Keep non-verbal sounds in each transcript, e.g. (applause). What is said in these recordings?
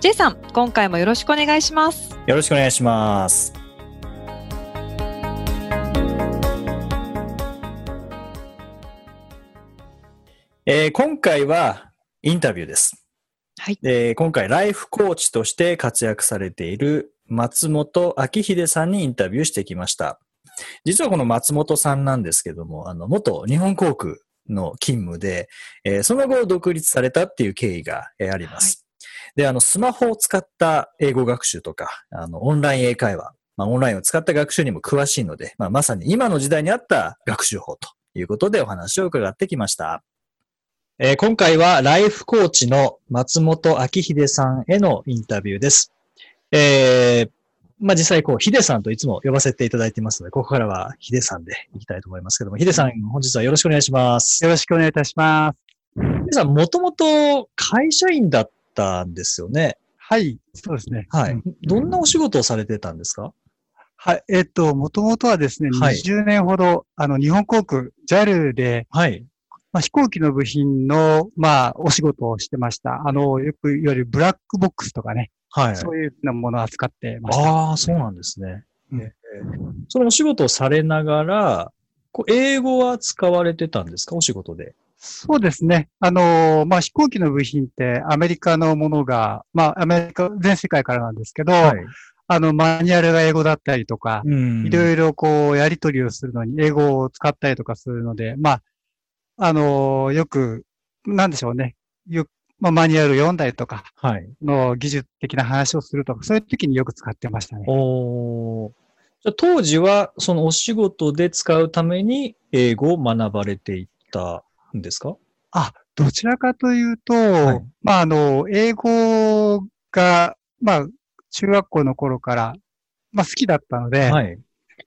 J さん、今回もよろしくお願いします。よろしくお願いしますえー今回はインタビューです。はい。で今回ライフコーチとして活躍されている松本明秀さんにインタビューしてきました。実はこの松本さんなんですけども、あの、元日本航空の勤務で、えーその後独立されたっていう経緯が、えーあります。で、あの、スマホを使った英語学習とか、あの、オンライン英会話、まあ、オンラインを使った学習にも詳しいので、まあ、まさに今の時代に合った学習法ということでお話を伺ってきました。えー今回はライフコーチの松本明秀さんへのインタビューです。えーまあ、実際こう、ヒデさんといつも呼ばせていただいていますので、ここからはヒデさんでいきたいと思いますけども、ヒデさん、本日はよろしくお願いします。よろしくお願いいたします。ヒデさん、もともと会社員だったんですよね。はい、そうですね。はいうん。どんなお仕事をされてたんですか？はい、えっと、もともとはですね、はい20年ほど、あの、日本航空、JAL で、はい。まあ、飛行機の部品の、まあ、お仕事をしてました。あの、よく言われるブラックボックスとかね、はい。そういうふうなものを扱ってました。ああ、そうなんですね。うんえーそのお仕事をされながら、こう英語は使われてたんですか？お仕事で。そうですね。あの、まあ、飛行機の部品ってアメリカのものが、まあ、アメリカ、全世界からなんですけど、い。あの、マニュアルが英語だったりとか、うんいろいろこう、やり取りをするのに英語を使ったりとかするので、まあ、あのーよく、なんでしょうね。よく、まあ、マニュアル読んだりとかはい。の技術的な話をするとか、そういう時によく使ってましたね。おーじゃあ当時は、そのお仕事で使うために英語を学ばれていったんですか？あ、どちらかというと、いまあ、あの、英語が、まあ、中学校の頃から、まあ、好きだったので、はい。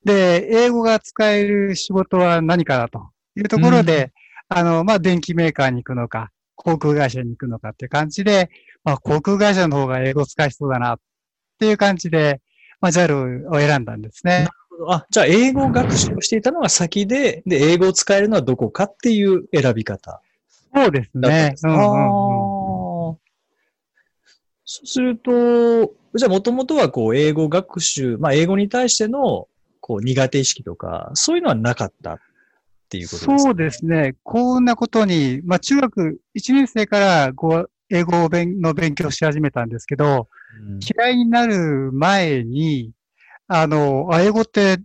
で、英語が使える仕事は何かだというところで、あの、まあ、電機メーカーに行くのか、航空会社に行くのかっていう感じで、まあ、航空会社の方が英語使いそうだなっていう感じで、まあ、JAL を選んだんですね。あ、じゃあ英語学習をしていたのが先で、で、英語を使えるのはどこかっていう選び方。そうですね。うんうんうんあーそうすると、じゃあもともとはこう英語学習、まあ英語に対してのこう苦手意識とか、そういうのはなかったっていうことですか？そうですね。こんなことに、まあ、中学1年生からこう英語を勉の勉強し始めたんですけど、うん。嫌いになる前に、あの、あ英語って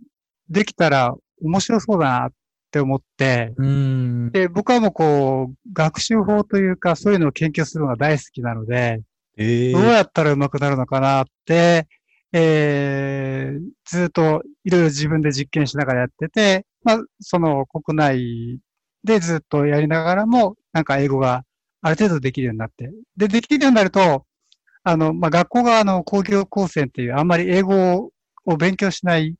できたら面白そうだなって思って、うん。で、僕はもうこう、学習法というか、そういうのを研究するのが大好きなので、ええどうやったら上手くなるのかなって、えー、ずっといろいろ自分で実験しながらやってて、まあ、その国内でずっとやりながらも、なんか英語がある程度できるようになって。で、できるようになると、あの、まあ、学校があの工業高専っていうあんまり英語を勉強しない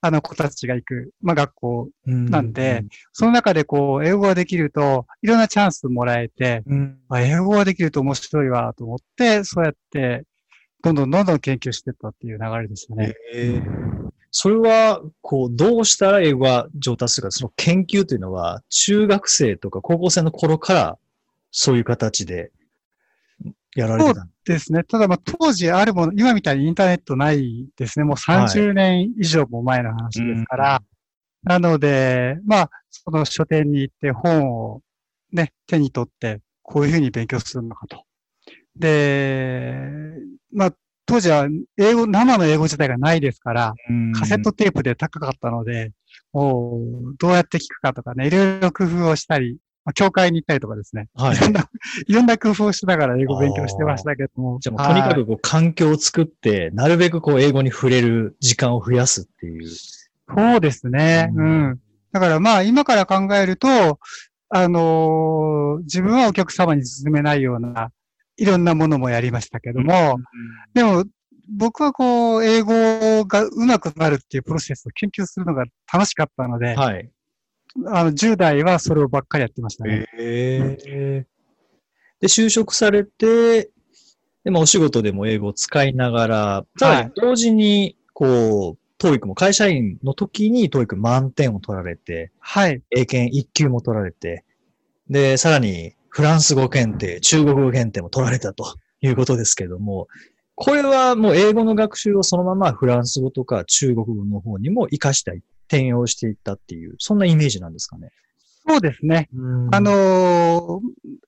あの子たちが行く、まあ、学校なんで、その中でこう、英語ができると、いろんなチャンスもらえて、うん。あ英語ができると面白いわと思って、そうやって、どんどんどんどん研究していったっていう流れでしたね。ええ。それは、こう、どうしたら英語が上達するか、その研究というのは、中学生とか高校生の頃から、そういう形でやられてたんですね。ただ、まあ、当時あるもの、今みたいにインターネットないですね。もう30年以上も前の話ですから。なので、まあ、その書店に行って本をね、手に取って、こういうふうに勉強するのかと。で、まあ、当時は英語、生の英語自体がないですから、カセットテープで高かったので、もう、どうやって聞くかとかね、いろいろ工夫をしたり、まあ、教会に行ったりとかですね。はいいろんな、(laughs) いろんな工夫をしながら英語を勉強してましたけども。じゃあもうとにかはいくこう環境を作って、なるべくこう英語に触れる時間を増やすっていう。そうですね。ううんん。だからまあ、今から考えると、あのー自分はお客様に勧めないような、いろんなものもやりましたけども、でも、僕はこう、英語が上手くなるっていうプロセスを研究するのが楽しかったので、はい。あの、10代はそれをばっかりやってましたね。で、就職されて、で、まあ、お仕事でも英語を使いながら、さらに同時に、こう、トーイックも会社員の時にトーイック満点を取られて、はい。英検1級も取られて、で、さらにフランス語検定、中国語検定も取られたということですけども、これはもう英語の学習をそのままフランス語とか中国語の方にも活かしたい、転用していったっていう、そんなイメージなんですかね？そうですね。あのー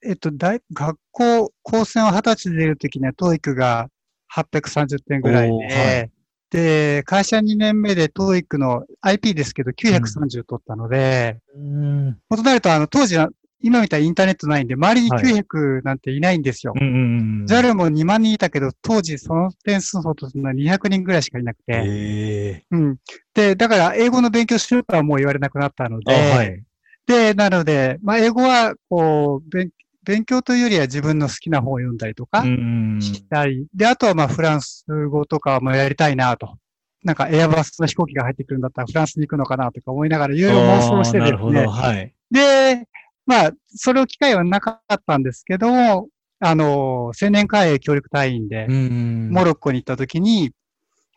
えっと、大、学校、高専を二十歳で出るときには、トーイックが830点ぐらいで、はいで、会社2年目でトーイックの IP ですけど930取ったので、うん。元なると、あの、当時は、今みたいにインターネットないんで、周りにはい900なんていないんですよ。うんうんうん。JAL も2万人いたけど、当時その点数ほどそんな200人ぐらいしかいなくて、へえ。うん。で、だから英語の勉強しろとはもう言われなくなったのあ、で、はい。で、なので、まあ、英語は、こう、勉勉強というよりは自分の好きな本を読んだりとかうん。したり、で、あとはまあ、フランス語とかもやりたいなと。なんか、エアバスの飛行機が入ってくるんだったらフランスに行くのかなとか思いながら、いろいろ妄想して。ですね。はい。で、まあ、それを機会はなかったんですけども、あの、青年会営協力隊員で、んモロッコに行った時に、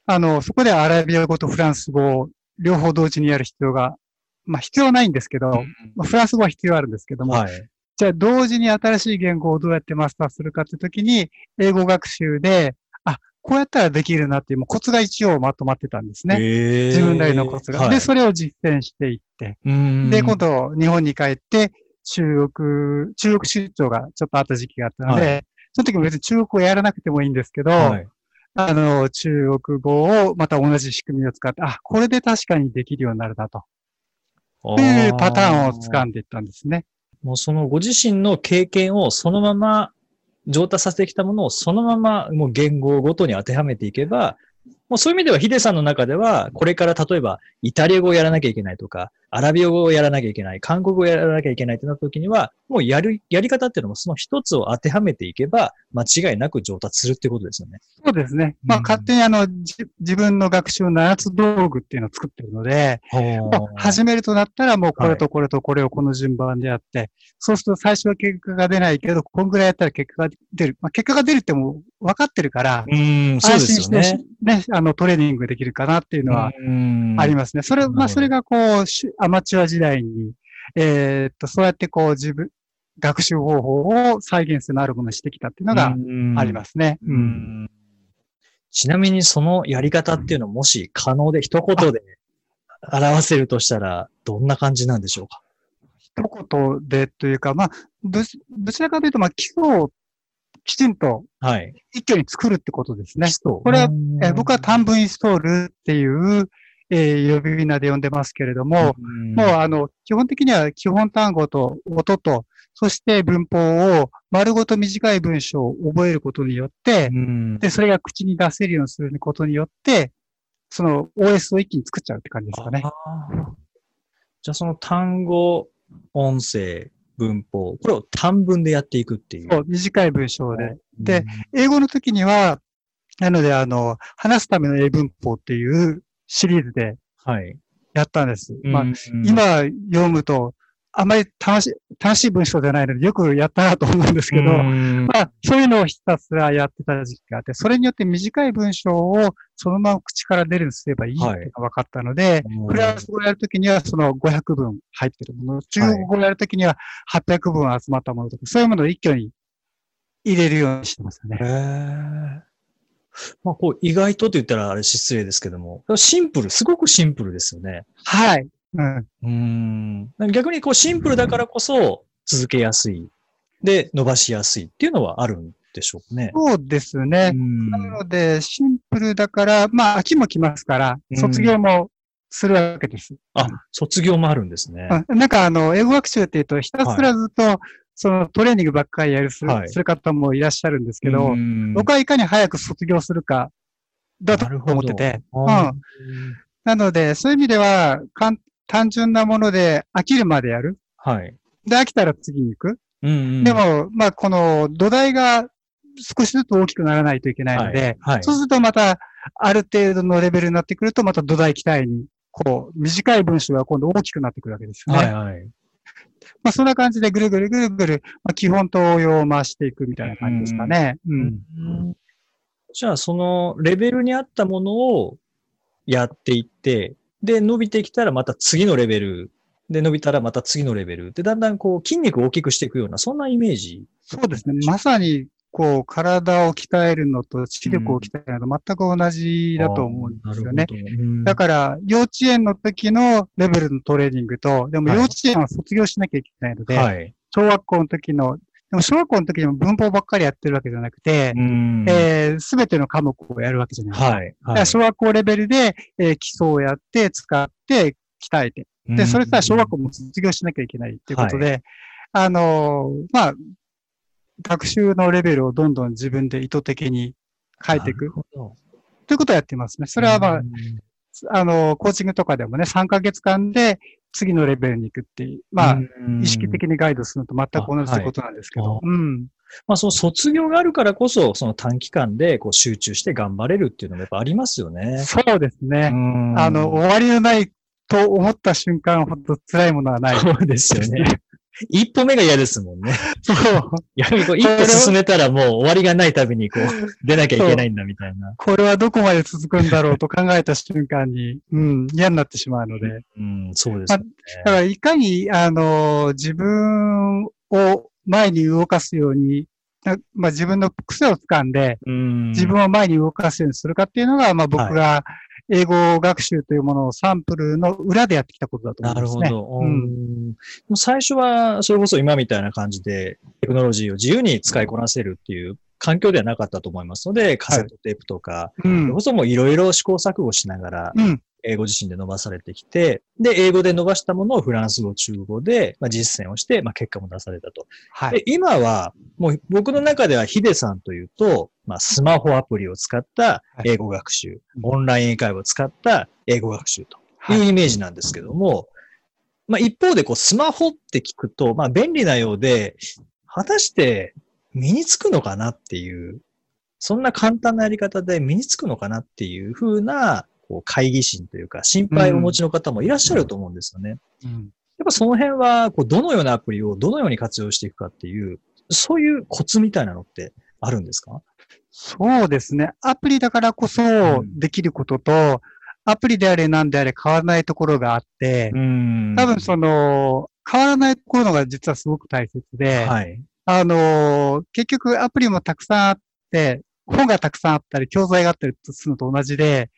あの、そこでアラビア語とフランス語を両方同時にやる必要が、まあ必要はないんですけど、まあフランス語は必要あるんですけども、はい。じゃあ同時に新しい言語をどうやってマスターするかって時に、英語学習で、あ、こうやったらできるなっていうもうコツが一応まとまってたんですね。自分なりのコツが。はいで、それを実践していって、うんで、今度日本に帰って、中国、中国出張がちょっとあった時期があったので、はその時も別に中国語やらなくてもいいんですけど、はい。あの、中国語をまた同じ仕組みを使って、あ、これで確かにできるようになるなと。というパターンを掴んんでいったんですね。もうそのご自身の経験をそのまま上達させてきたものをそのままもう言語ごとに当てはめていけば、もうそういう意味ではヒデさんの中では、これから例えばイタリア語をやらなきゃいけないとか、アラビア語をやらなきゃいけない、韓国語をやらなきゃいけないってなった時には、もうやる、やり方っていうのもその一つを当てはめていけば、間違いなく上達するってことですよね。そうですね。まあ、うん勝手にあの、じ自分の学習の7つ道具っていうのを作ってるので、もう始めるとなったらもうこれとこれとこれをこの順番でやって、そうすると最初は結果が出ないけど、こんぐらいやったら結果が出る。まあ、結果が出るってもう分かってるから、うん、そう安ですよ心してね。ね、あの、トレーニングできるかなっていうのはうんありますね。それ、まあ、それがこう、しアマチュア時代に、えーっと、そうやってこう、自分、学習方法を再現性のあるものにしてきたっていうのがありますね。う。んちなみにそのやり方っていうのはもし可能で一言で表せるとしたらどんな感じなんでしょうか？一言でというか、まあ、どちどちらかというと、まあ、基礎をきちんとはい。一挙に作るってことですね。ここれはえー僕は短文インストールっていう、えー呼び名で呼んでますけれども、もうあの、基本的には基本単語と音と、そして文法を丸ごと短い文章を覚えることによって、うんで、それが口に出せるようにすることによって、その OS を一気に作っちゃうって感じですかね。じゃあその単語、音声、文法、これを短文でやっていくっていう。そう、短い文章で。でうん、英語の時には、なので、あの、話すための英文法っていうシリーズではい。やったんです。まあう、ん、今読むと、あまり楽しい、楽しい文章じゃないので、よくやったなと思うんですけど、うんまあ、そういうのをひたすらやってた時期があって、それによって短い文章をそのまま口から出るようにすればいいっていうのが分かったので、フランス語をやるときにはその500文入ってるもの、中国語をやるときには800文集まったものとか、そういうものを一挙に入れるようにしてますね。へえ。まあ、こう、意外とって言ったらあれ失礼ですけども、シンプル、すごくシンプルですよね。はい。うん。うん。逆にこう、シンプルだからこそ続けやすい。で、伸ばしやすいっていうのはあるんでしょうかね。そうですね。んなので、シンプルだから、まあ、秋も来ますからう、ん卒業もするわけです。あ、卒業もあるんですね。うんなんか、あの、英語学習って言うと、ひたすらずっと、そのトレーニングばっかりやるする,、はいする方もいらっしゃるんですけど、うん僕はいかに早く卒業するか、だと思ってて、あーなので、そういう意味では、単純なもので飽きるまでやる。はい。で、飽きたら次に行く。うんうんで、も、まあ、この土台が少しずつ大きくならないといけないので、はい。そうするとまた、ある程度のレベルになってくると、また土台期待に、こう、短い文章が今度大きくなってくるわけですよね。はいはい。まあ、そんな感じでぐるぐるぐるぐる、まあ、基本と応用を回していくみたいな感じですかね。うん。じゃあ、そのレベルに合ったものをやっていって、で、伸びてきたらまた次のレベル、で、伸びたらまた次のレベル。で、だんだんこう筋肉を大きくしていくような、そんなイメージ。そうですね。まさに、こう、体を鍛えるのと視力を鍛えるのと全く同じだと思うんですよね。うんだから、幼稚園の時のレベルのトレーニングと、でもはい幼稚園は卒業しなきゃいけないので、はい。小学校の時の、でも小学校の時にも文法ばっかりやってるわけじゃなくて、うんえすべての科目をやるわけじゃないですか。はい。だから小学校レベルで、えー基礎をやって、使って、鍛えて。で、それさ、小学校も卒業しなきゃいけないっていうことで、あのーまあ、学習のレベルをどんどん自分で意図的に変えていくそということをやってますね。それはまあ、あのーコーチングとかでもね、3ヶ月間で次のレベルに行くっていう、まあ、意識的にガイドするのと全く同じことなんですけど、あうん。まあ、その卒業があるからこそ、その短期間でこう集中して頑張れるっていうのもやっぱありますよね。そうですね。んあの、終わりのないと思った瞬間ほど辛いものはない。そうですよね。一歩目が嫌ですもんね。そう。逆にこう一歩進めたらもう終わりがないたびにこう (laughs) 出なきゃいけないんだみたいな。これはどこまで続くんだろうと考えた瞬間に、うん、嫌になってしまうので。うん、そうですよね。だから、いかに、あの、自分を前に動かすように、なまあ、自分の癖をつかんで、うん自分を前に動かすようにするかっていうのが、まあ、僕が英語学習というものをサンプルの裏でやってきたことだと思ないるますね。ほど。ううんん、最初は、それこそ今みたいな感じで、テクノロジーを自由に使いこなせるっていう環境ではなかったと思いますので、カセットテープとか、うんそれこ。そもういろいろ試行錯誤しながら、うん。英語自身で伸ばされてきて、で、英語で伸ばしたものをフランス語、中国語で、まあ、実践をして、まあ、結果も出されたと。はい。で、今は、もう僕の中ではヒデさんというと、まあ、スマホアプリを使った英語学習、オンライン英会話を使った英語学習というイメージなんですけども、まあ、一方でこう、スマホって聞くと、まあ、便利なようで、果たして身につくのかなっていう、そんな簡単なやり方で身につくのかなっていうふうな、こう、会議心というか、心配をお持ちの方もいらっしゃると思うんですよね。うんやっぱその辺は、こう、どのようなアプリをどのように活用していくかっていう、そういうコツみたいなのってあるんですか？そうですね。アプリだからこそうんできることと、アプリであれ何であれ変わらないところがあって、ん多分その、変わらないところが実はすごく大切で、はい。あのー結局アプリもたくさんあって、本がたくさんあったり、教材があったりするのと同じで、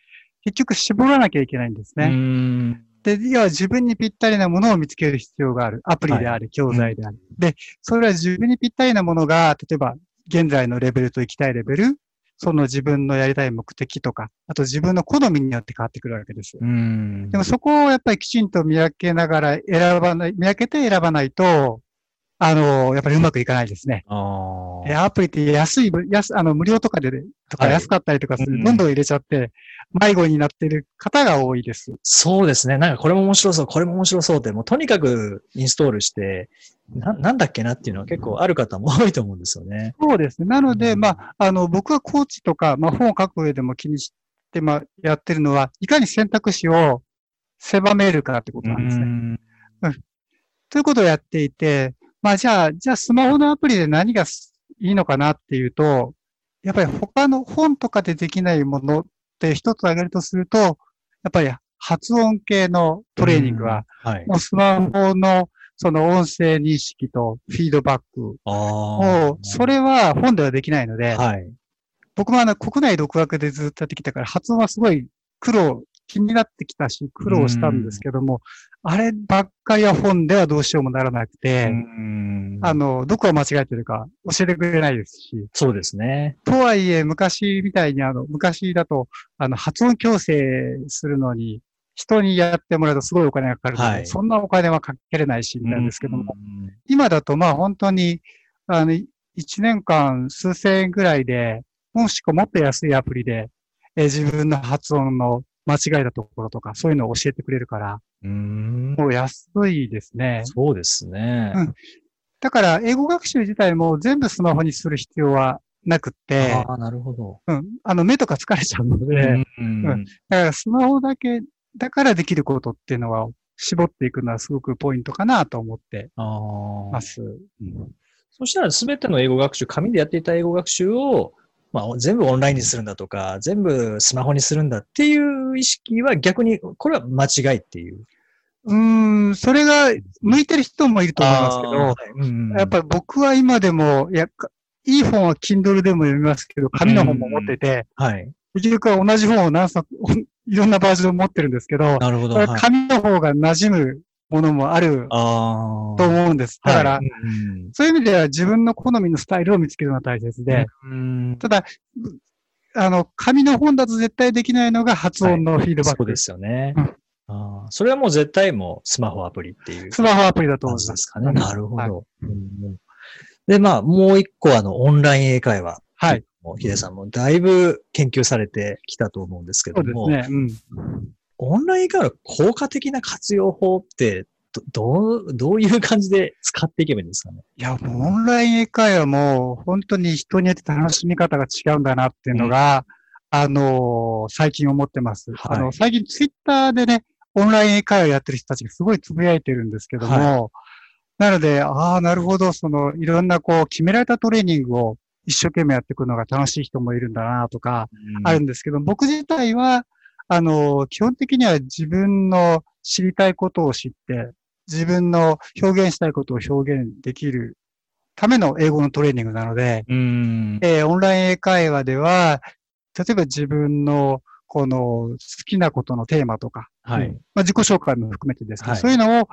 結局絞らなきゃいけないんですね。ね。で、要は自分にぴったりなものを見つける必要がある。アプリである、教材である。で、それは自分にぴったりなものが、例えば、現在のレベルと行きたいレベル、その自分のやりたい目的とか、あと自分の好みによって変わってくるわけです。うん。でもそこをやっぱりきちんと見分けながら選ばない、見分けて選ばないと、あの、やっぱりうまくいかないですね。アプリって安い、安、あの、無料とかで、とかはい安かったりとかする、うんどんどん入れちゃって、迷子になっている方が多いです。そうですね。なんかこれも面白そう、これも面白そうって、もうとにかくインストールして、な、なんだっけなっていうのは結構ある方も多いと思うんですよね。そうですね。なので、うんまあ、あの、僕はコーチとか、まあ、本を書く上でも気にして、まあ、やってるのは、いかに選択肢を狭めるかってことなんですね。んということをやっていて、まあ、じゃあ、じゃあ、スマホのアプリで何がすいいのかなっていうと、やっぱり他の本とかでできないものって一つ挙げるとすると、やっぱり発音系のトレーニングは、、はい。もうスマホのその音声認識とフィードバック。を、それは本ではできないので、はい。僕もあの国内独学でずっとやってきたから発音はすごい苦労、気になってきたし苦労したんですけども、あればっかりは本ではどうしようもならなくて、うん。あの、どこが間違えてるか教えてくれないですし、そうですね。とはいえ昔みたいにあの、昔だと、あの、発音矯正するのに、人にやってもらうとすごいお金がかかるので、はい。そんなお金はかけれないし、なんですけども、うん。今だとまあ本当に、あの、一年間数千円ぐらいで、もしくはもっと安いアプリで、えー自分の発音の間違いだところとか、そういうのを教えてくれるから、うん。もう安いですね。そうですね。うんだから、英語学習自体も全部スマホにする必要はなくって、ああ、なるほど。うん、あの目とか疲れちゃうので、うんうんだからスマホだけ、だからできることっていうのは、絞っていくのはすごくポイントかなと思ってああます。うんそしたら全ての英語学習、紙でやっていた英語学習を、まあ、全部オンラインにするんだとか、全部スマホにするんだっていう意識は逆に、これは間違いっていう。うーん、それが向いてる人もいると思いますけど、あーうんやっぱり僕は今でも、いや、かいい本は Kindle でも読みますけど、紙の本も持ってて、はい。結局は同じ本を何冊、(laughs) いろんなバージョン持ってるんですけど、なるほど。紙の方が馴染むものもある。と思うんです。だから、はいうんそういう意味では自分の好みのスタイルを見つけるのが大切で、うんただ、あの、紙の本だと絶対できないのが発音のフィードバック。そうですよね。うんあーそれはもう絶対もうスマホアプリっていうスマホアプリだと感思いま。すすかね。うんなるほど。はいうんうんで、まあ、もう一個あの、オンライン英会話。はい。もうヒデさんもだいぶ研究されてきたと思うんですけそども、うですね。うん。オンライン英会話の効果的な活用法って、ど、どう、どういう感じで使っていけばいいんですかね？いや、もうオンライン英会話も本当に人によって楽しみ方が違うんだなっていうのが、あのー最近思ってます。はいあの、最近ツイッターでね、オンライン英会話やってる人たちがすごいつぶやいてるんですけども、なので、ああ、なるほど、その、いろんなこう、決められたトレーニングを一生懸命やっていくのが楽しい人もいるんだなとか、あるんですけど、僕自体は、あの、基本的には自分の知りたいことを知って、自分の表現したいことを表現できるための英語のトレーニングなので、うん。えーオンライン英会話では、例えば自分のこの好きなことのテーマとか、はい。うんまあ、自己紹介も含めてですけど、はいそういうのを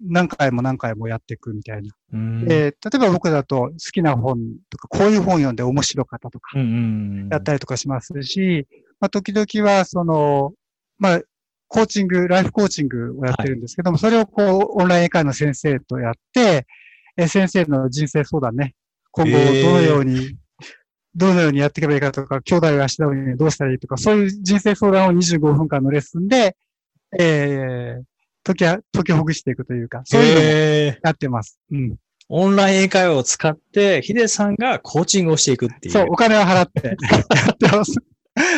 何回も何回もやっていくみたいな。うんえー例えば僕だと好きな本とか、こういう本読んで面白かったとか、やったりとかしますし、まあ、時々は、その、まあ、コーチング、ライフコーチングをやってるんですけども、それをこう、オンライン英会話の先生とやって、え先生の人生相談ね、今後どのように、どのようにやっていけばいいかとか、兄弟を養うにはどうしたらいいとか、そういう人生相談を25分間のレッスンで、えー、解きあ、解きほぐしていくというか、そういうのもへーやってます。うん。オンライン英会話を使って、ヒデさんがコーチングをしていくっていう。そう、お金を払ってやってます。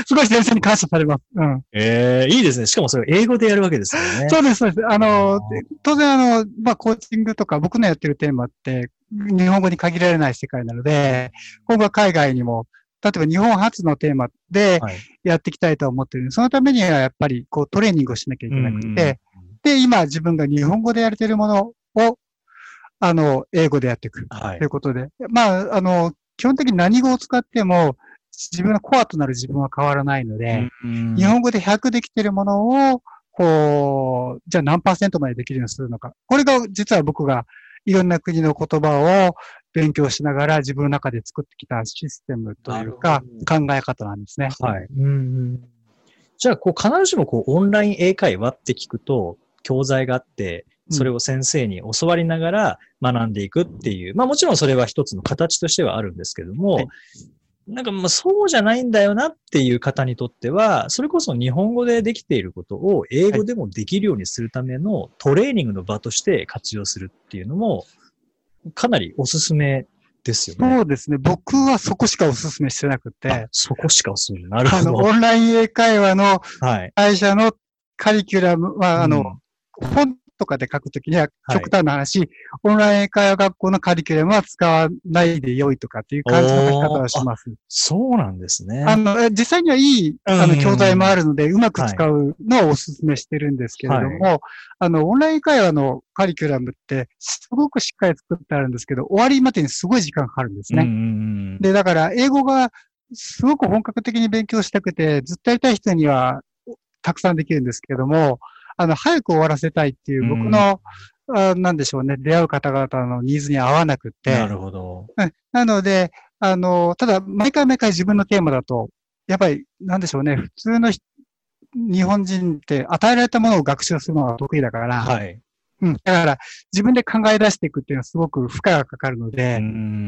すごい先生に感謝されます。うん。ええいいですね。しかもそれを英語でやるわけですよね。そうです、そうです。ああのー、で当然あの、まあ、コーチングとか僕のやってるテーマって、日本語に限られない世界なので、今後は海外にも、例えば日本初のテーマではい。やっていきたいと思ってる。そのためにはやっぱりこうトレーニングをしなきゃいけなくて、うんうんで、今自分が日本語でやれてるものを、あの、英語でやっていく。はいということで。まあ、あの、基本的に何語を使っても、自分のコアとなる自分は変わらないので、うん日本語で100できてるものを、こう、じゃあ何パーセントまでできるようにするのか。これが実は僕がいろんな国の言葉を勉強しながら自分の中で作ってきたシステムというか考え方なんですね。はい。うんうんじゃあ、こう、必ずしもこう、オンライン英会話って聞くと、教材があって、それを先生に教わりながら学んでいくっていう、まあもちろんそれは一つの形としてはあるんですけども、はいなんかまあそうじゃないんだよなっていう方にとっては、それこそ日本語でできていることを英語でもできるようにするためのトレーニングの場として活用するっていうのも、かなりおすすめですよね。そうですね。僕はそこしかお勧めしてなくあて、そこしかおすすめない。なるあの、ほど。オンライン英会話のはい。会社のカリキュラムは、あの、うん本とかで書くときには、はい極端な話、オンライン英会話学校のカリキュラムは使わないで良いとかっていう感じの書き方をします。そうなんですね。あの、え実際にはいい、あの、うん教材もあるので、うまく使うのをお勧めしてるんですけれども、あの、オンライン会話のカリキュラムって、すごくしっかり作ってあるんですけど、終わりまでにすごい時間かかるんですね。で、だから、英語がすごく本格的に勉強したくて、ずっとやりたい人には、たくさんできるんですけども、あの、早く終わらせたいっていう僕の、あなんでしょうね、出会う方々のニーズに合わなくって、なるほど。うん。なので、あの、ただ、毎回毎回自分のテーマだと、やっぱり、なんでしょうね、普通のひ日本人って与えられたものを学習するのが得意だから、はい。うん、だから自分で考え出していくっていうのはすごく負荷がかかるので、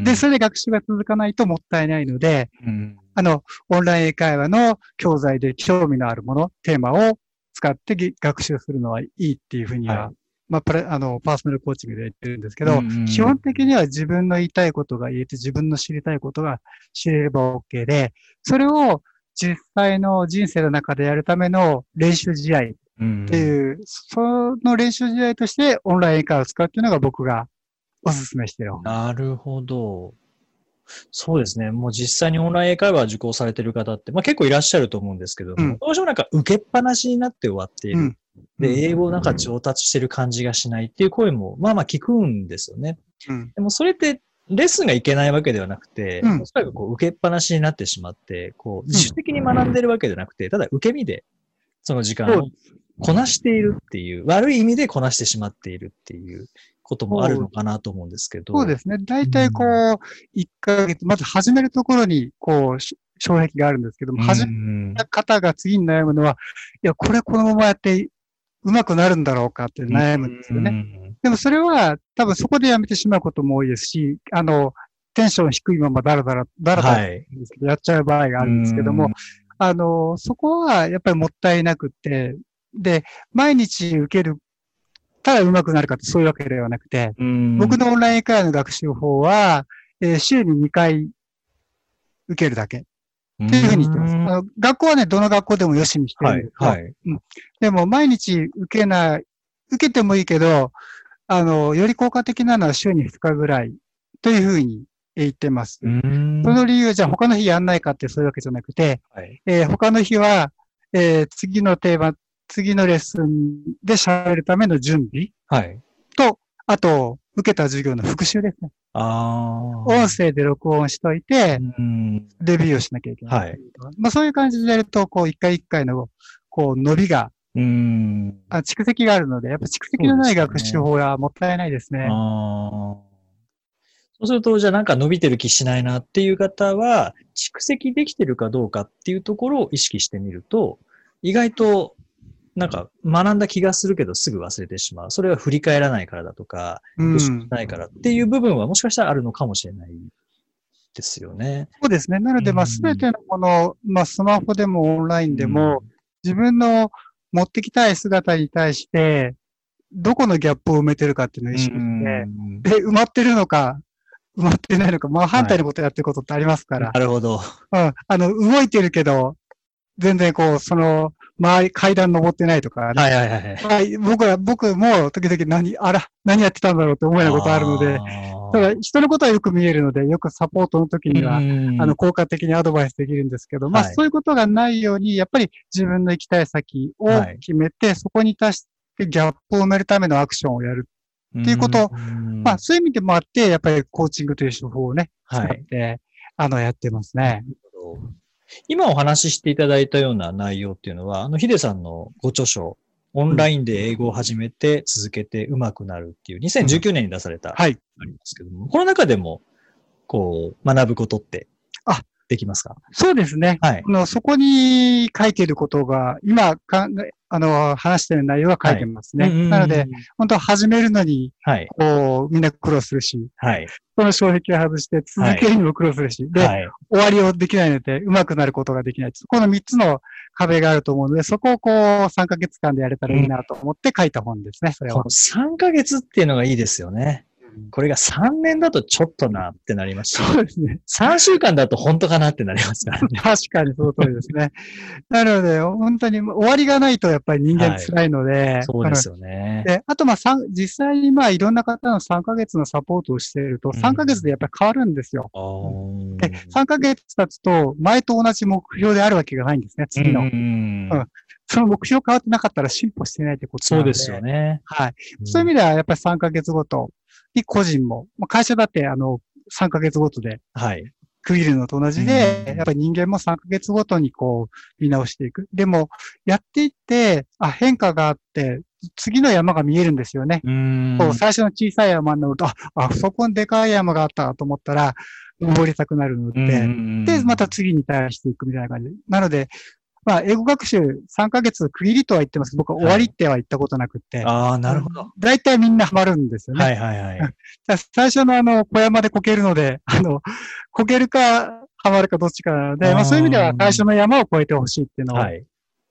で、それで学習が続かないともったいないので、うん。あの、オンライン英会話の教材で興味のあるもの、テーマを使ってぎ学習するのはいいっていうふうには、はまあ、プラあの、パーソナルコーチングでやってるんですけど、うんうん基本的には自分の言いたいことが言えて、自分の知りたいことが知れれば OK で、それを実際の人生の中でやるための練習試合っうんていう、その練習試合としてオンライン英会話を使うっていうのが僕がお勧めしてる方。なるほど。そうですね。もう実際にオンライン英会話を受講されてる方って、まあ結構いらっしゃると思うんですけども、うんどうしてもなんか受けっぱなしになって終わっている。うんで、英語をなんか上達してる感じがしないっていう声も、まあまあ聞くんですよね。うん。でもそれって、レッスンがいけないわけではなくて、うんおそらくこう受けっぱなしになってしまって、こう自主的に学んでるわけじゃなくて、ただ受け身でその時間をこなしているっていう、悪い意味でこなしてしまっているっていうこともあるのかなと思うんですけど。そうですね。大体こう、1ヶ月、まず始めるところに、こう、し障壁があるんですけども、始めめた方が次に悩むのは、いや、これこのままやってうまくなるんだろうかって悩むんですよね。ね。でもそれは多分そこでやめてしまうことも多いですし、あの、テンション低いままだらだら、だらだらはい。やっちゃう場合があるんですけども、あの、そこはやっぱりもったいなくって、で、毎日受ける、ただ上手くなるかってそういうわけではなくて、うん、僕のオンライン英会話の学習法は、えー週に2回受けるだけっていうふうに言ってます。あの学校はね、どの学校でもよしにしてるはい。はい。でも毎日受けない、受けてもいいけど、あの、より効果的なのは週に2日ぐらいというふうに言ってます。うんその理由はじゃあ他の日やんないかってそういうわけじゃなくて、はい。えー他の日は、えー次のテーマ、次のレッスンで喋るための準備はい。と、あと、受けた授業の復習ですね。ああ。音声で録音しといて、うん。レビューをしなきゃいけない。はい。まあそういう感じでやると、こう、一回一回の、こう、伸びが、うん。あ蓄積があるので、やっぱ蓄積のない学習法はもったいないですね。ああ。そうすると、じゃあなんか伸びてる気しないなっていう方は、蓄積できてるかどうかっていうところを意識してみると、意外と、なんか学んだ気がするけどすぐ忘れてしまう。それは振り返らないからだとか、うしないからっていう部分はもしかしたらあるのかもしれないですよね。そうですね。なので、まあ、うんすべてのもの、まあ、スマホでもオンラインでも、自分の持ってきたい姿に対して、どこのギャップを埋めてるかっていうのを意識して、うんで、埋まってるのか、埋まってないのか、まあ、反対のことやってることってありますから、なるほど。うん。あの、動いてるけど、全然こう、その、周り、階段登ってないとか、ね。はいはいはい。はい、僕は、僕も時々何、あら、何やってたんだろうって思うようなことあるので、ただ人のことはよく見えるので、よくサポートの時には、あの、の、効果的にアドバイスできるんですけど、まあ、はいそういうことがないように、やっぱり自分の行きたい先をはい。決めて、そこに達してギャップを埋めるためのアクションをやる。っていうことうん。まあ、そういう意味でもあって、やっぱりコーチングという手法をね、使はい。って、あの、やってますね。今お話ししていただいたような内容っていうのは、あの、ヒデさんのご著書、オンラインで英語を始めて続けて上手くなるっていう2019年に出された、はい。ありますけども、この中でも、こう、学ぶことって、あ、できますか？そうですね。はい。あの、そこに書いていることが、今かん、あの、話している内容は書いてますね。なので、、本当始めるのに、はい。こう、みんな苦労するし、はい。その障壁を外して続けるにも苦労するし、で、はい。終わりをできないので、上手くなることができない。この3つの壁があると思うので、そこをこう、3ヶ月間でやれたらいいなと思って書いた本ですね、それはこの。3ヶ月っていうのがいいですよね。これが3年だとちょっとなってなりますし、そうですね。3週間だと本当かなってなりますからね。(laughs) 確かにその通りですね。なので、本当に終わりがないとやっぱり人間辛いので、そうですよね。で、あと、まあ、実際に、まあ、いろんな方の3ヶ月のサポートをしていると、うん3ヶ月でやっぱり変わるんですよ。あーで、3ヶ月経つと、前と同じ目標であるわけがないんですね、次の。うんうんその目標変わってなかったら進歩してないってことなので。そうですよね。はい。そういう意味では、やっぱり3ヶ月ごとに個人も、まあ、会社だって、あの、3ヶ月ごとではい。区切るのと同じで、うんやっぱり人間も3ヶ月ごとにこう、見直していく。でも、やっていって、あ、変化があって、次の山が見えるんですよね。うんこう最初の小さい山に乗ると、あ、あそこにでかい山があったと思ったら、登りたくなるので、で、また次に対していくみたいな感じ。なので、まあ、英語学習3ヶ月区切りとは言ってます。僕は終わりっては言ったことなくって。ああ、なるほど。大体みんなハマるんですよね。はいはいはい。(laughs) 最初のあの、小山でこけるので、(laughs) あの、こけるか、ハマるかどっちかなので、まあそういう意味では最初の山を越えてほしいっていうのを、はい。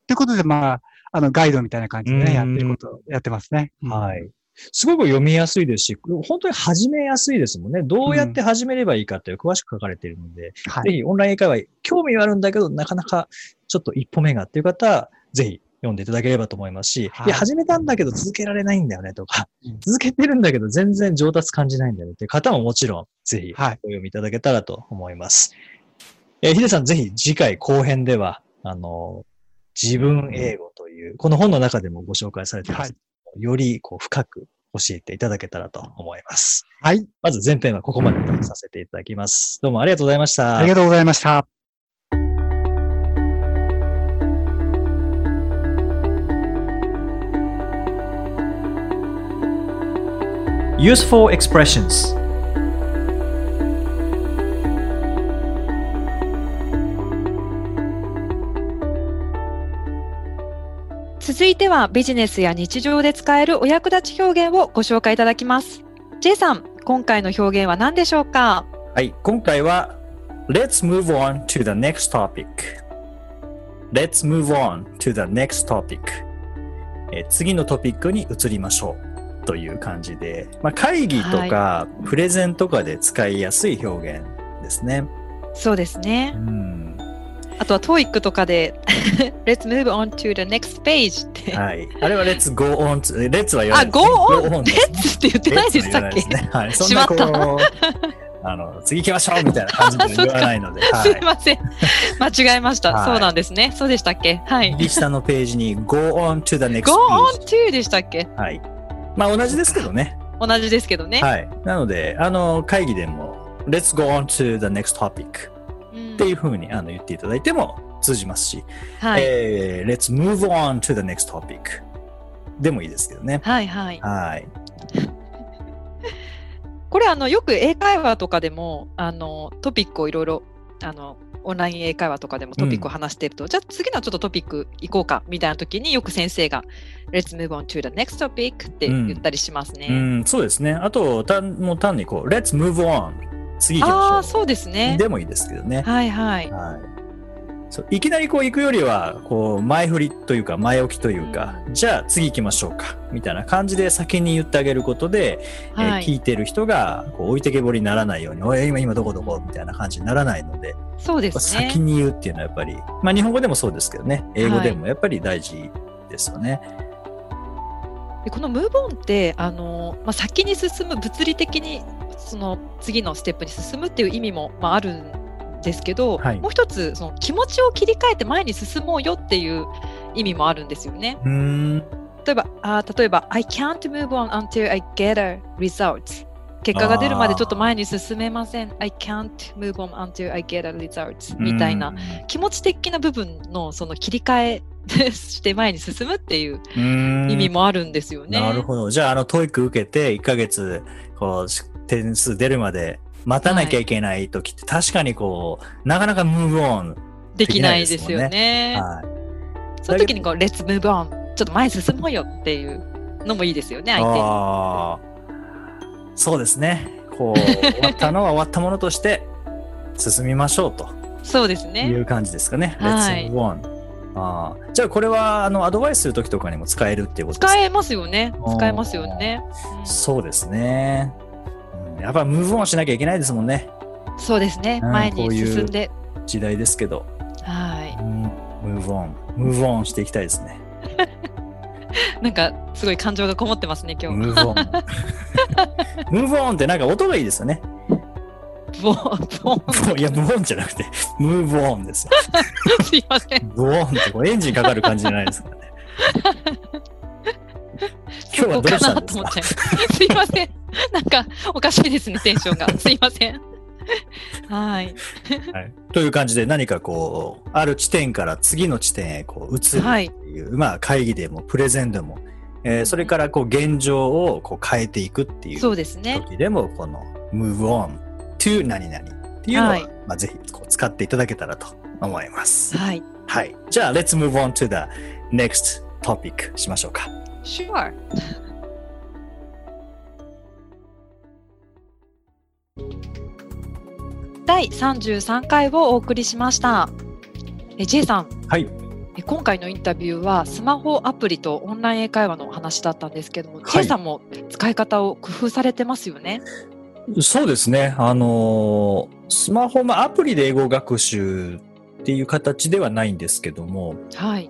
ということで、まあ、あの、ガイドみたいな感じでね、うんやってることをやってますね。うんはい。すごく読みやすいですし、本当に始めやすいですもんね。どうやって始めればいいかっていう詳しく書かれているので、はい。ぜひオンライン英会話、興味はあるんだけど、なかなかちょっと一歩目がっていう方は、ぜひ読んでいただければと思いますし、はいいや、始めたんだけど続けられないんだよねとかうん、続けてるんだけど全然上達感じないんだよねっていう方ももちろん、ぜひおはい。読みいただけたらと思います。えーヒデさん、ぜひ次回後編では、あの、自分英語という、この本の中でもご紹介されてます。よりこう深く教えていただけたらと思います。はい。まず前編はここまでとさせていただきます。どうもありがとうございました。ありがとうございました。Useful expressions 続いてはビジネスや日常で使えるお役立ち表現をご紹介いただきます。J さん、今回の表現は何でしょうか？はい、今回は Let's move on to the next topic. Let's move on to the next topic. えー次のトピックに移りましょうという感じで、まあ、会議とかプレゼンとかで使いやすい表現ですね。そうですねう。んあとは TOEIC とかで (laughs) Let's move on to the next page って、はい。あれは Let's go on to, Let's は言わないあ、go on! Let's って言ってないでしたっけ、しまう、あの、次行きましょうみたいな感じで言わないので、(laughs) はすいい。ません。間違えました、はいそうなんですね。そうでしたっけ？はい。右下のページに Go on to the next Go page on to でしたっけ？はい。まあ同じですけどね。同じですけどね。はい。なので、あの、会議でも、Let's go on to the next topic うんっていうふうにあの言っていただいても通じますし、はい、えー Let's move on to the next topic でもいいですけどね。はいはい。はい。(laughs) これあのよく英会話とかでもあのトピックをいろいろあのオンライン英会話とかでもトピックを話してると、じゃあ次のちょっとトピック行こうかみたいな時によく先生が Let's move on to the next topic って言ったりしますね。うん、そうですね。あと、単もう単にこう、Let's move on 次行きましょう。ああ、そうですね。でもいいですけどね。はいはい。はい。そういきなりこう行くよりは、こう、前振りというか、前置きというか、じゃあ次行きましょうか、みたいな感じで先に言ってあげることで、えーはい聞いてる人がこう置いてけぼりにならないように、おい、今、今どこどこみたいな感じにならないので、そうですね先。に言うっていうのはやっぱり、まあ日本語でもそうですけどね、英語でもやっぱり大事ですよね。でこのムーブオンってあの、まあ、先に進む物理的にその次のステップに進むっていう意味も、まあ、あるんですけど、はいもう一つその気持ちを切り替えて前に進もうよっていう意味もあるんですよね。例えば、あー例えば、I can't move on until I get a result. 結果が出るまでちょっと前に進めません。I can't move on until I get a result. みたいな気持ち的な部分のその切り替えして前に進むっていううん。意味もあるんですよね。なるほど。じゃあ、あの、 TOEIC 受けて、1ヶ月、こう、点数出るまで待たなきゃいけない時って、確かにこう、なかなか move on。できないですよね。はい。その時にこう、Let's move on。ちょっと前進もうよっていうのもいいですよね、相手に。ああ。そうですね。こう、(laughs) 終わったのは終わったものとして、進みましょうとそうですいね。う感じですかね。はい Let's move on. あーじゃあ、これは、あの、アドバイスするときとかにも使えるっていうことですか？使えますよね。使えますよね。うんそうですね。うんやっぱムーブオンしなきゃいけないですもんね。そうですね。うん前に進んで。時代ですけど。はい。うんムーブオン。ムーブオンしていきたいですね。(laughs) なんか、すごい感情がこもってますね、今日。ムーブオン。(laughs) ムーブオンってなんか音がいいですよね。ボーン、ボーン。いや、ムーブオンじゃなくて、ムーブオンですよ。(laughs) すいません。ブオンってこうエンジンかかる感じじゃないですからね。今日はどうしたんですか？そこかなと思っちゃいます。すいません。(laughs) なんか、おかしいですね、テンションが。(laughs) すいません。はい。はい、という感じで何かこう、ある地点から次の地点へこう移るはいっていう、まあ会議でもプレゼンでも、えーそれからこう現状をこう変えていくっていうそうですね。時でも、この move on to 何々っていうのは、はいまあぜひこう使っていただけたらと思います。はい。はい。じゃあ、let's move on to the next topic しましょうか。Sure. 第33回をお送りしました。え J さん、はい。え今回のインタビューはスマホアプリとオンライン英会話のお話だったんですけども、い K さんも使い方を工夫されてますよね。そうですね。あのースマホ、まあ、アプリで英語学習っていう形ではないんですけども、はい。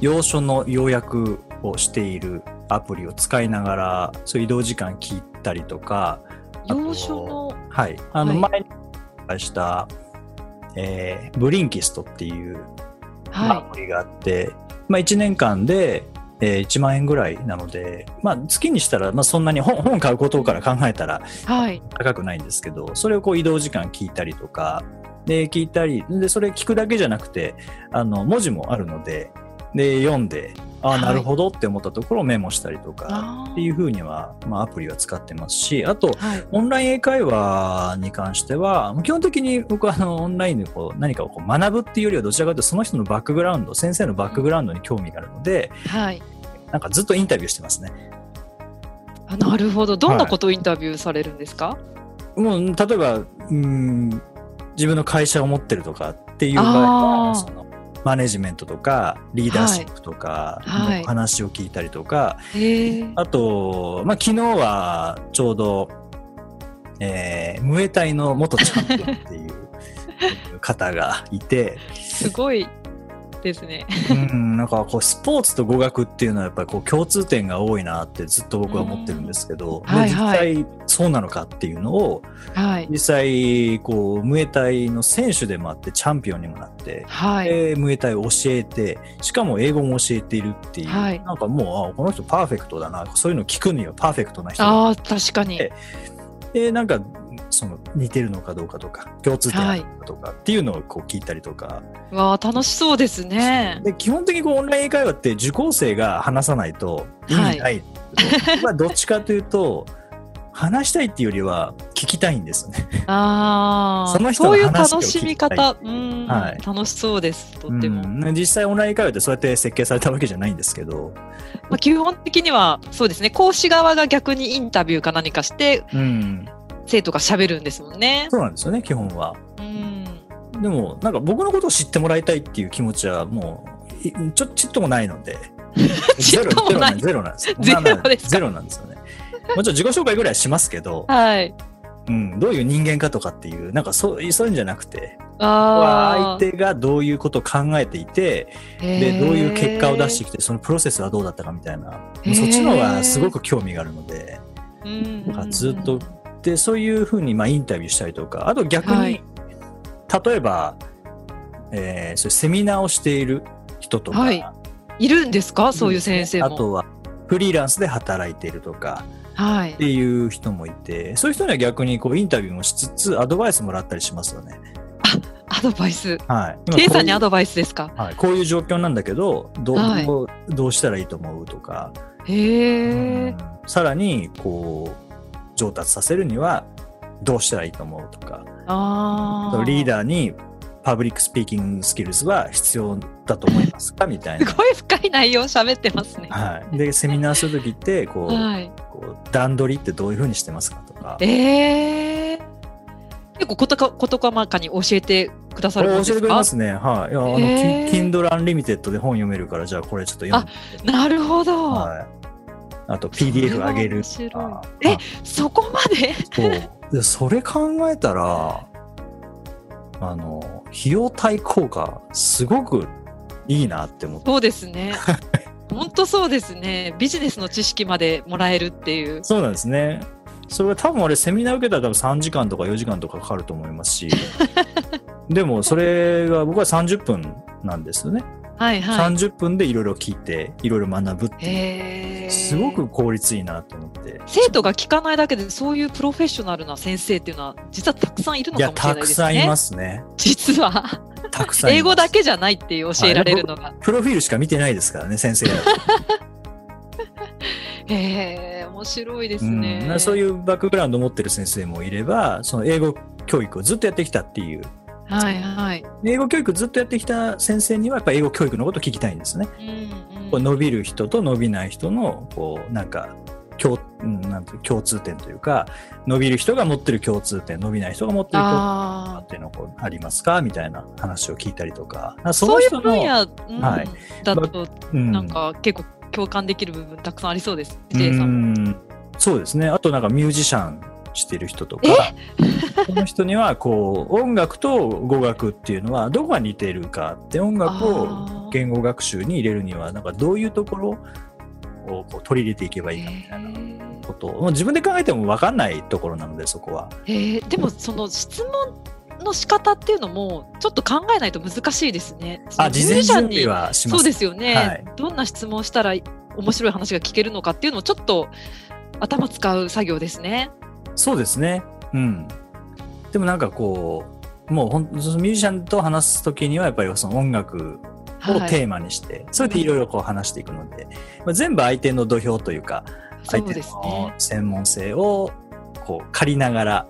要所の要約をしているアプリを使いながら、そういう移動時間聞いたりとか、あと要所の、はい。あの、はい前に紹介した、えーブリンキストっていうアはプリがあって、まあ1年間で、えー1万円ぐらいなので、まあ月にしたら、まあそんなに本 (laughs) 本買うことから考えたらい。はい。高くないんですけど、それをこう移動時間聞いたりとか、で、聞いたり、で、それ聞くだけじゃなくて、あの、文字もあるので、で、読んで、ああ、はいなるほどって思ったところをメモしたりとか、あっていうふうには、まあアプリは使ってますし、あと、はい。オンライン英会話に関しては、基本的に僕はあのオンラインでこう何かをこう学ぶっていうよりはどちらかというとその人のバックグラウンド、先生のバックグラウンドに興味があるので、はい。なんかずっとインタビューしてますね。あなるほど。どんなことをインタビューされるんですか、もう、例えば、うん、自分の会社を持ってるとかっていう場合は、そのマネジメントとか、リーダーシップとかはい。の話を聞いたりとか、へえ。あと、まあ、昨日はちょうど、えー、ムエタイの元チャンピオンっていう (laughs) 方がいて、すごいですね。うん、なんかこうスポーツと語学っていうのはやっぱりこう共通点が多いなってずっと僕は思ってるんですけど、うんはいはいで実際そうなのかっていうのをはい。実際こうムエタイの選手でもあってチャンピオンにもなって、はい。でムエタイを教えてしかも英語も教えているっていう、はいなんかもうあこの人パーフェクトだなそういうの聞くにはパーフェクトな人だああ、確かに。えでなんかその似てるのかどうかとか共通点あるのかとかっていうのをこう聞いたりとか、わあ、楽しそうですね。で基本的にこうオンライン英会話って受講生が話さないと意味ない、まあどっちかというと話したいっていうよりは聞きたいんですね。ああ、そのそういう楽しみ方、うん、はい。楽しそうです。とっても。うん。実際オンライン英会話ってそうやって設計されたわけじゃないんですけど、まあ、基本的には、そうですね、講師側が逆にインタビューか何かして、うん、生徒が喋るんですもんね。そうなんですよね基本は。うん。でもなんか僕のことを知ってもらいたいっていう気持ちはもういちょちっともないので (laughs) ちっともないゼロなんゼロなんですよ。(laughs) ゼロですか？ゼロなんですよね。もちろん自己紹介ぐらいはしますけど、はい。うん、どういう人間かとかっていう、なんかそうそういうんじゃなくて、あ相手がどういうことを考えていて、あ。で、でどういう結果を出してきて、そのプロセスはどうだったかみたいな、そっちの方がすごく興味があるので、うんなんかずっと、で、そういうふうにまあインタビューしたりとか、あと逆に、はい例えば、えーそセミナーをしている人とか、はいいるんですか？そういう先生も。あとは、フリーランスで働いているとか、はいっ。ていう人もいて、そういう人には逆にこうインタビューもしつつ、アドバイスもらったりしますよね。アドバイス。はい。K さんにアドドバイスですか？はい、こういう状況なんだけど、どう,、はいどうしたらいいと思うとか、へうえん。さらにこう上達させるにはどうしたらいいと思うとか、ああ。リーー。ダーに public speaking skills は必要だと思いますか？みたいな。すごい深い内容喋ってますね。はい、でセミナーするときってこう、はい。こう段取りってどういうふうにしてますかとか。ええ。結構ことか、ことかまかに教えてくださるもんですか？教えてくれますね。はい。いや、あの、へー Kindle Unlimited で本読めるから、じゃあこれちょっと読んで。なるほど。はい。あと PDF 上げるとか。えそこまで？そう。で、それ考えたら、あの、費用対効果、すごくいいなって思って。そうですね。本当そうですね。ビジネスの知識までもらえるっていう。そうなんですね。それは多分俺セミナー受けたら多分3時間とか4時間とかかかると思いますし、(laughs) でもそれが僕は30分なんですよね。はいはい。30分でいろいろ聞いて、いろいろ学ぶっていう。すごく効率いいなと思って。生徒が聞かないだけでそういうプロフェッショナルな先生っていうのは実はたくさんいるのかもしれないですね。たくさんいますね。実はたくさん。英語だけじゃないっていう教えられるのが。プロフィールしか見てないですからね、先生は。(laughs) へえ面白いですうんね。そういうバックグラウンドを持ってる先生もいれば、その英語教育をずっとやってきたっていう。はいはい。英語教育ずっとやってきた先生には、やっぱ英語教育のことを聞きたいんですね。うんうんこう伸びる人と伸びない人の、こう、なんか、共うんなんて共通点というか、伸びる人が持ってる共通点、伸びない人が持ってる共通点あっていうのこうありますか？みたいな話を聞いたりとか、あ、そそういうの人の、分野、うんはいだと、うんなんか結構共感できる部分たくさんありそうです。う。んそうですね。あとなんかミュージシャンしてる人とか、その人にはこう音楽と語学っていうのはどこが似てるかって音楽あをー言語学習に入れるにはなんかどういうところをこう取り入れていけばいいかみたいなことをもう自分で考えても分かんないところなのでそこは。へーでもその質問の仕方っていうのもちょっと考えないと難しいですね。あ、事前準備はします。そうですよね、はいどんな質問したら面白い話が聞けるのかっていうのもちょっと頭使う作業ですね。そうですね。うん。でもなんかこう、もうほんミュージシャンと話すときにはやっぱりその音楽をはいテーマにして、それでいろいろこう話していくので、まあ、全部相手の土俵というか、相手のね。専門性をこう借りながら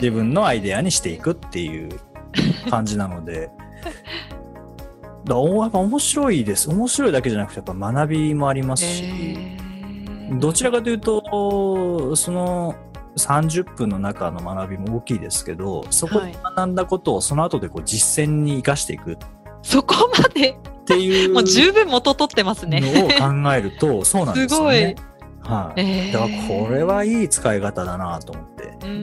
自分のアイデアにしていくっていう感じなので、だやっぱ面白いです。面白いだけじゃなくてやっぱ学びもありますし、どちらかというと、その30分の中の学びも大きいですけど、そこで学んだことをその後でこう実践に生かしていくっそこまで、ていう (laughs) もう十分元取ってますね。のを考えると、(laughs) そうなんですよね。はい、えーだからこれはいい使い方だなと思って、ううん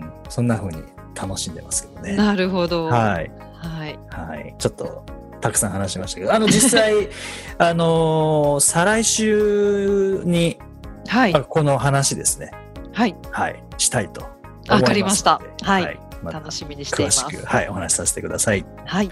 ん、そんな風に楽しんでますけどね。なるほど。はい。はい。はい。ちょっと、たくさん話しましたけど、あの、実際、(laughs) あのー再来週に、はいあ。この話ですね。はい。はい。したいと。わかりましたはいはい。また楽しみにしてい詳ます。しく、はい、お話しさせてください。はい。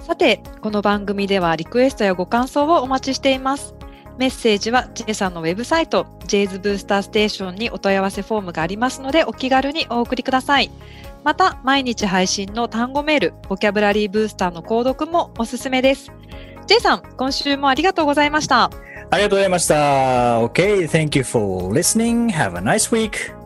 さて、この番組ではリクエストやご感想をお待ちしています。メッセージは J さんのウェブサイト J's ブースターステーションにお問い合わせフォームがありますのでお気軽にお送りください。また、毎日配信の単語メール、ボキャブラリーブースターの購読もおすすめです。J さん、今週もありがとうございました。ありがとうございました。Okay, thank you for listening. Have a nice week.